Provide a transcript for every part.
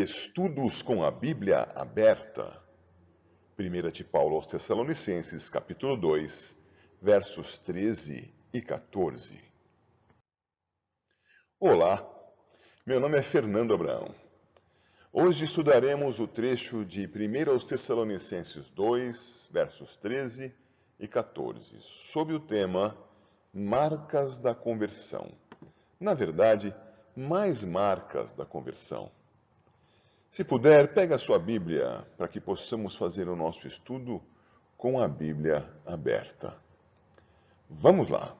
Estudos com a Bíblia aberta. 1 de Paulo aos Tessalonicenses, capítulo 2, versos 13 e 14. Olá, meu nome é Fernando Abraão. Hoje estudaremos o trecho de 1 aos Tessalonicenses 2, versos 13 e 14, sob o tema Marcas da Conversão. Na verdade, mais marcas da conversão. Se puder, pega a sua Bíblia para que possamos fazer o nosso estudo com a Bíblia aberta. Vamos lá.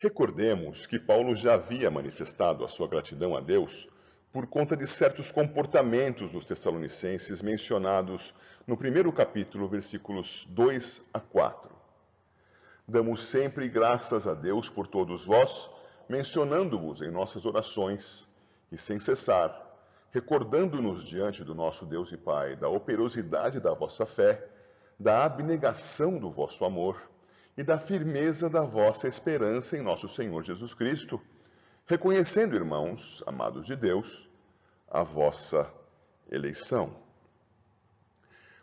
Recordemos que Paulo já havia manifestado a sua gratidão a Deus por conta de certos comportamentos dos Tessalonicenses mencionados no primeiro capítulo, versículos 2 a 4. Damos sempre graças a Deus por todos vós, mencionando-vos em nossas orações e sem cessar recordando-nos diante do nosso Deus e Pai da operosidade da vossa fé, da abnegação do vosso amor e da firmeza da vossa esperança em nosso Senhor Jesus Cristo, reconhecendo, irmãos, amados de Deus, a vossa eleição.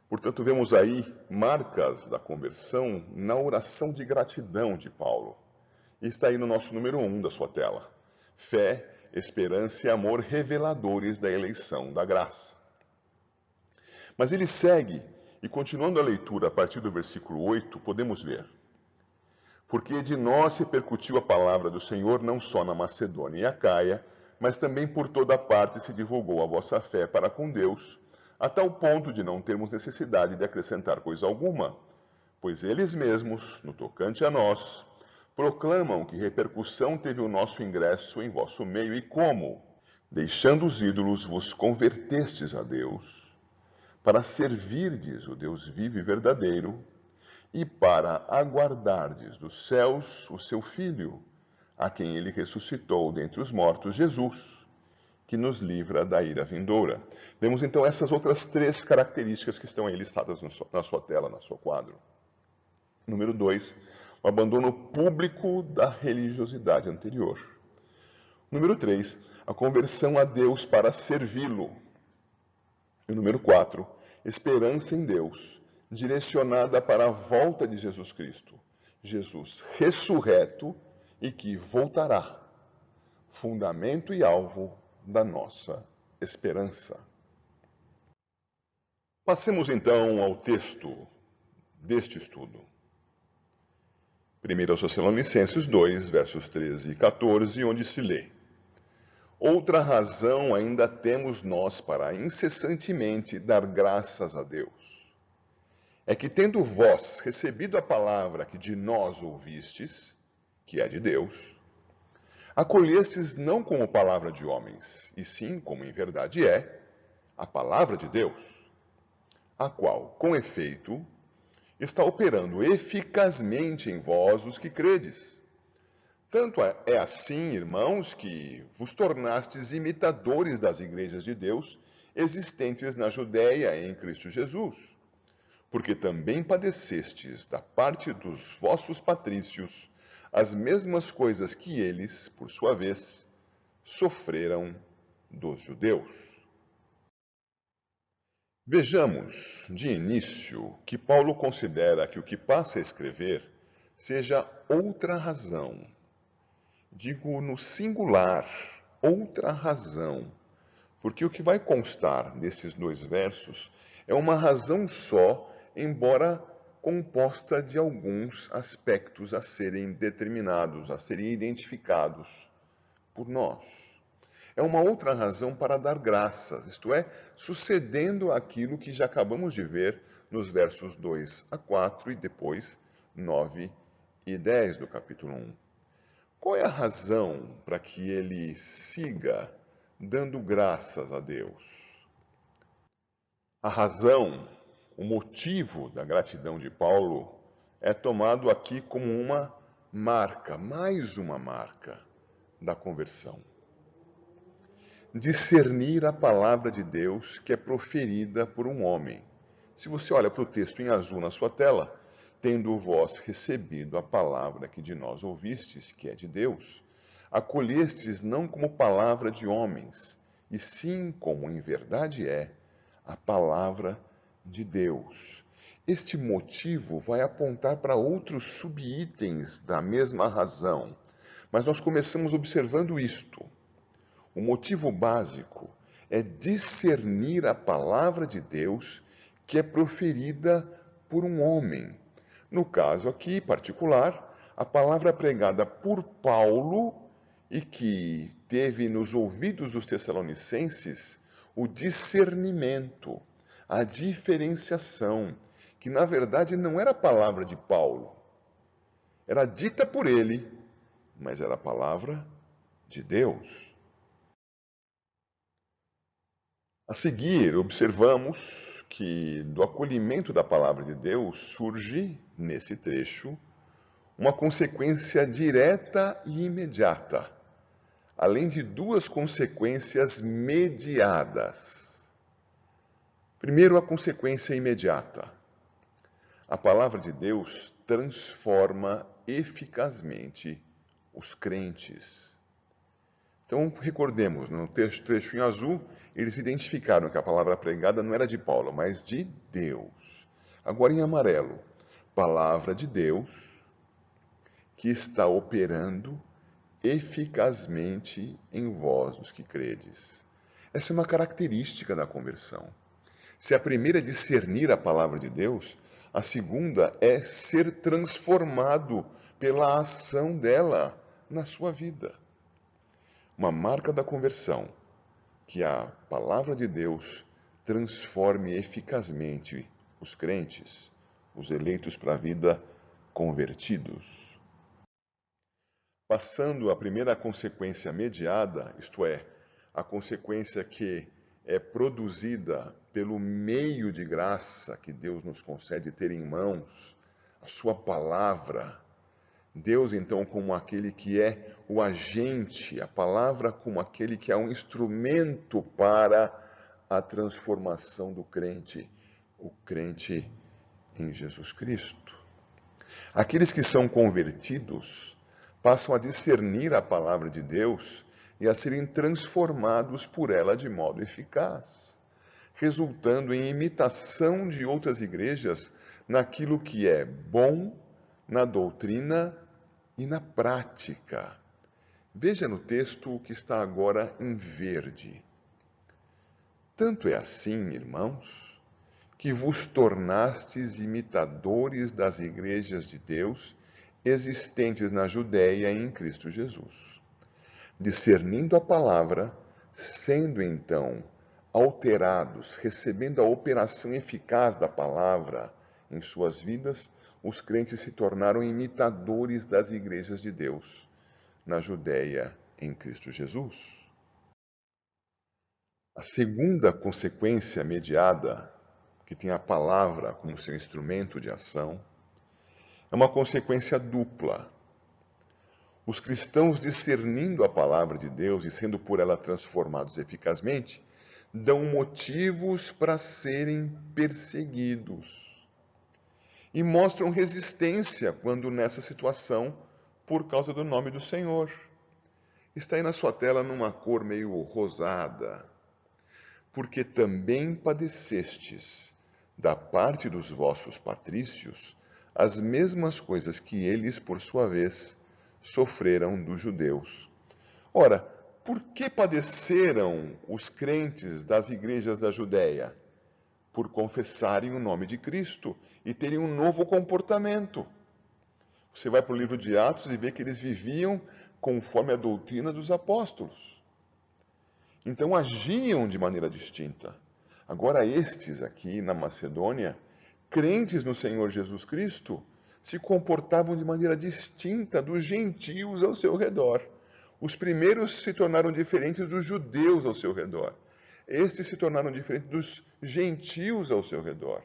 Portanto, vemos aí marcas da conversão na oração de gratidão de Paulo. E está aí no nosso número 1 um da sua tela. Fé esperança e amor reveladores da eleição da graça. Mas ele segue, e continuando a leitura a partir do versículo 8, podemos ver: Porque de nós se percutiu a palavra do Senhor não só na Macedônia e Acaia, mas também por toda parte se divulgou a vossa fé para com Deus, a tal ponto de não termos necessidade de acrescentar coisa alguma, pois eles mesmos, no tocante a nós, proclamam que repercussão teve o nosso ingresso em vosso meio e como, deixando os ídolos, vos convertestes a Deus, para servirdes o Deus vivo e verdadeiro, e para aguardardes dos céus o seu Filho, a quem ele ressuscitou dentre os mortos, Jesus, que nos livra da ira vindoura. Vemos então essas outras três características que estão aí listadas na sua tela, na sua quadro. Número 2, o abandono público da religiosidade anterior. Número 3, a conversão a Deus para servi-lo. E número 4, esperança em Deus, direcionada para a volta de Jesus Cristo. Jesus ressurreto e que voltará, fundamento e alvo da nossa esperança. Passemos então ao texto deste estudo. 1 Tessalonicenses 2, versos 13 e 14, onde se lê: Outra razão ainda temos nós para incessantemente dar graças a Deus. É que, tendo vós recebido a palavra que de nós ouvistes, que é de Deus, acolhestes não como palavra de homens, e sim como em verdade é, a palavra de Deus, a qual, com efeito, está operando eficazmente em vós os que credes. Tanto é, é assim, irmãos, que vos tornastes imitadores das igrejas de Deus existentes na Judéia em Cristo Jesus, porque também padecestes da parte dos vossos patrícios as mesmas coisas que eles, por sua vez, sofreram dos judeus. Vejamos, de início, que Paulo considera que o que passa a escrever seja outra razão. Digo no singular, outra razão, porque o que vai constar nesses dois versos é uma razão só, embora composta de alguns aspectos a serem determinados, a serem identificados por nós é uma outra razão para dar graças, isto é, sucedendo aquilo que já acabamos de ver nos versos 2 a 4 e depois 9 e 10 do capítulo 1. Qual é a razão para que ele siga dando graças a Deus? A razão, o motivo da gratidão de Paulo é tomado aqui como uma marca, mais uma marca da conversão discernir a palavra de Deus que é proferida por um homem. Se você olha para o texto em azul na sua tela, tendo vós recebido a palavra que de nós ouvistes, que é de Deus, acolhestes não como palavra de homens, e sim como em verdade é a palavra de Deus. Este motivo vai apontar para outros subitens da mesma razão, mas nós começamos observando isto. O motivo básico é discernir a palavra de Deus que é proferida por um homem. No caso aqui particular, a palavra pregada por Paulo e que teve nos ouvidos dos Tessalonicenses o discernimento, a diferenciação, que na verdade não era a palavra de Paulo, era dita por ele, mas era a palavra de Deus. A seguir, observamos que do acolhimento da palavra de Deus surge, nesse trecho, uma consequência direta e imediata, além de duas consequências mediadas. Primeiro, a consequência imediata. A palavra de Deus transforma eficazmente os crentes. Então, recordemos, no trecho, trecho em azul, eles identificaram que a palavra pregada não era de Paulo, mas de Deus. Agora em amarelo, palavra de Deus que está operando eficazmente em vós, os que credes. Essa é uma característica da conversão. Se a primeira é discernir a palavra de Deus, a segunda é ser transformado pela ação dela na sua vida. Uma marca da conversão que a palavra de Deus transforme eficazmente os crentes, os eleitos para a vida convertidos. Passando à primeira consequência mediada, isto é, a consequência que é produzida pelo meio de graça que Deus nos concede ter em mãos, a Sua palavra, Deus, então, como aquele que é o agente, a palavra como aquele que é um instrumento para a transformação do crente, o crente em Jesus Cristo. Aqueles que são convertidos passam a discernir a palavra de Deus e a serem transformados por ela de modo eficaz, resultando em imitação de outras igrejas naquilo que é bom na doutrina e na prática. Veja no texto o que está agora em verde. Tanto é assim, irmãos, que vos tornastes imitadores das igrejas de Deus existentes na Judéia em Cristo Jesus, discernindo a palavra, sendo então alterados, recebendo a operação eficaz da palavra em suas vidas, os crentes se tornaram imitadores das igrejas de Deus na Judéia em Cristo Jesus. A segunda consequência mediada, que tem a palavra como seu instrumento de ação, é uma consequência dupla. Os cristãos, discernindo a palavra de Deus e sendo por ela transformados eficazmente, dão motivos para serem perseguidos e mostram resistência quando nessa situação por causa do nome do Senhor. Está aí na sua tela numa cor meio rosada. Porque também padecestes da parte dos vossos patrícios as mesmas coisas que eles, por sua vez, sofreram dos judeus. Ora, por que padeceram os crentes das igrejas da Judéia? Por confessarem o nome de Cristo e terem um novo comportamento. Você vai para o livro de Atos e vê que eles viviam conforme a doutrina dos apóstolos. Então agiam de maneira distinta. Agora, estes aqui na Macedônia, crentes no Senhor Jesus Cristo, se comportavam de maneira distinta dos gentios ao seu redor. Os primeiros se tornaram diferentes dos judeus ao seu redor. Estes se tornaram diferentes dos gentios ao seu redor.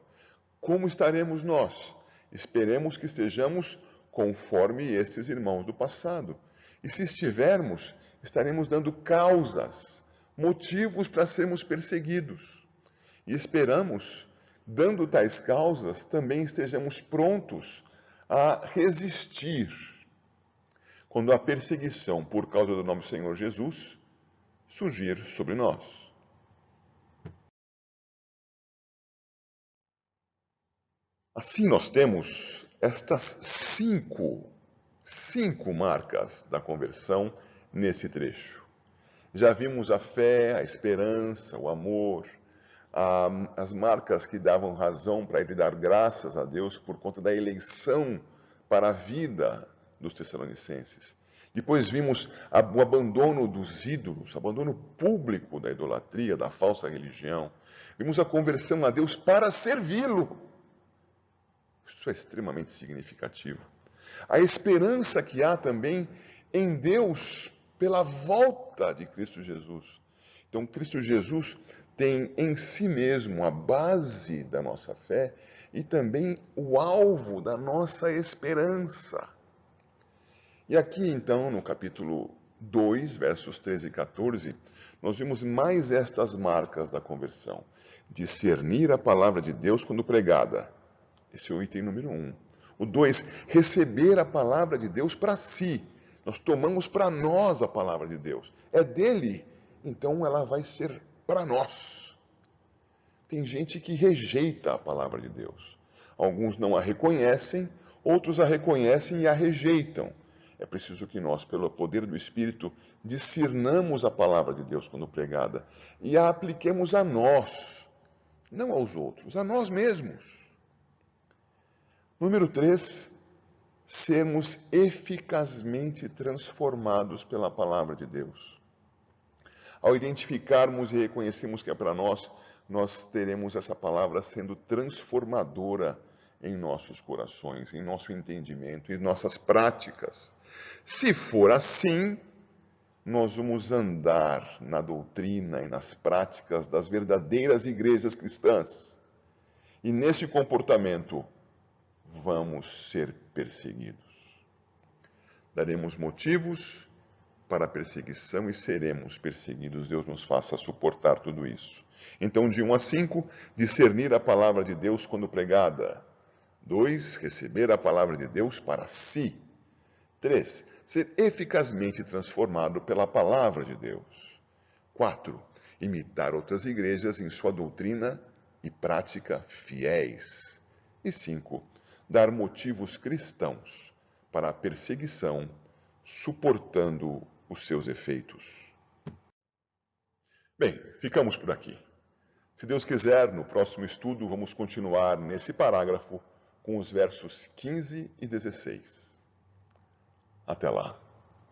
Como estaremos nós? Esperemos que estejamos conforme estes irmãos do passado. E se estivermos, estaremos dando causas, motivos para sermos perseguidos. E esperamos, dando tais causas, também estejamos prontos a resistir quando a perseguição por causa do nome do Senhor Jesus surgir sobre nós. Assim nós temos estas cinco, cinco marcas da conversão nesse trecho. Já vimos a fé, a esperança, o amor, a, as marcas que davam razão para ele dar graças a Deus por conta da eleição para a vida dos Tessalonicenses. Depois vimos o abandono dos ídolos, abandono público da idolatria, da falsa religião. Vimos a conversão a Deus para servi-lo. Isso é extremamente significativo. A esperança que há também em Deus pela volta de Cristo Jesus. Então, Cristo Jesus tem em si mesmo a base da nossa fé e também o alvo da nossa esperança. E aqui, então, no capítulo 2, versos 13 e 14, nós vimos mais estas marcas da conversão. Discernir a palavra de Deus quando pregada. Esse é o item número 1. Um. O 2, receber a palavra de Deus para si. Nós tomamos para nós a palavra de Deus. É dele, então ela vai ser para nós. Tem gente que rejeita a palavra de Deus. Alguns não a reconhecem, outros a reconhecem e a rejeitam. É preciso que nós, pelo poder do Espírito, discernamos a palavra de Deus quando pregada e a apliquemos a nós, não aos outros, a nós mesmos. Número 3, sermos eficazmente transformados pela palavra de Deus. Ao identificarmos e reconhecermos que é para nós, nós teremos essa palavra sendo transformadora em nossos corações, em nosso entendimento, em nossas práticas. Se for assim, nós vamos andar na doutrina e nas práticas das verdadeiras igrejas cristãs. E nesse comportamento, vamos ser perseguidos. Daremos motivos para a perseguição e seremos perseguidos. Deus nos faça suportar tudo isso. Então, de 1 a 5, discernir a palavra de Deus quando pregada. 2. Receber a palavra de Deus para si. 3. Ser eficazmente transformado pela palavra de Deus. 4. Imitar outras igrejas em sua doutrina e prática fiéis. E 5 dar motivos cristãos para a perseguição, suportando os seus efeitos. Bem, ficamos por aqui. Se Deus quiser, no próximo estudo vamos continuar nesse parágrafo com os versos 15 e 16. Até lá.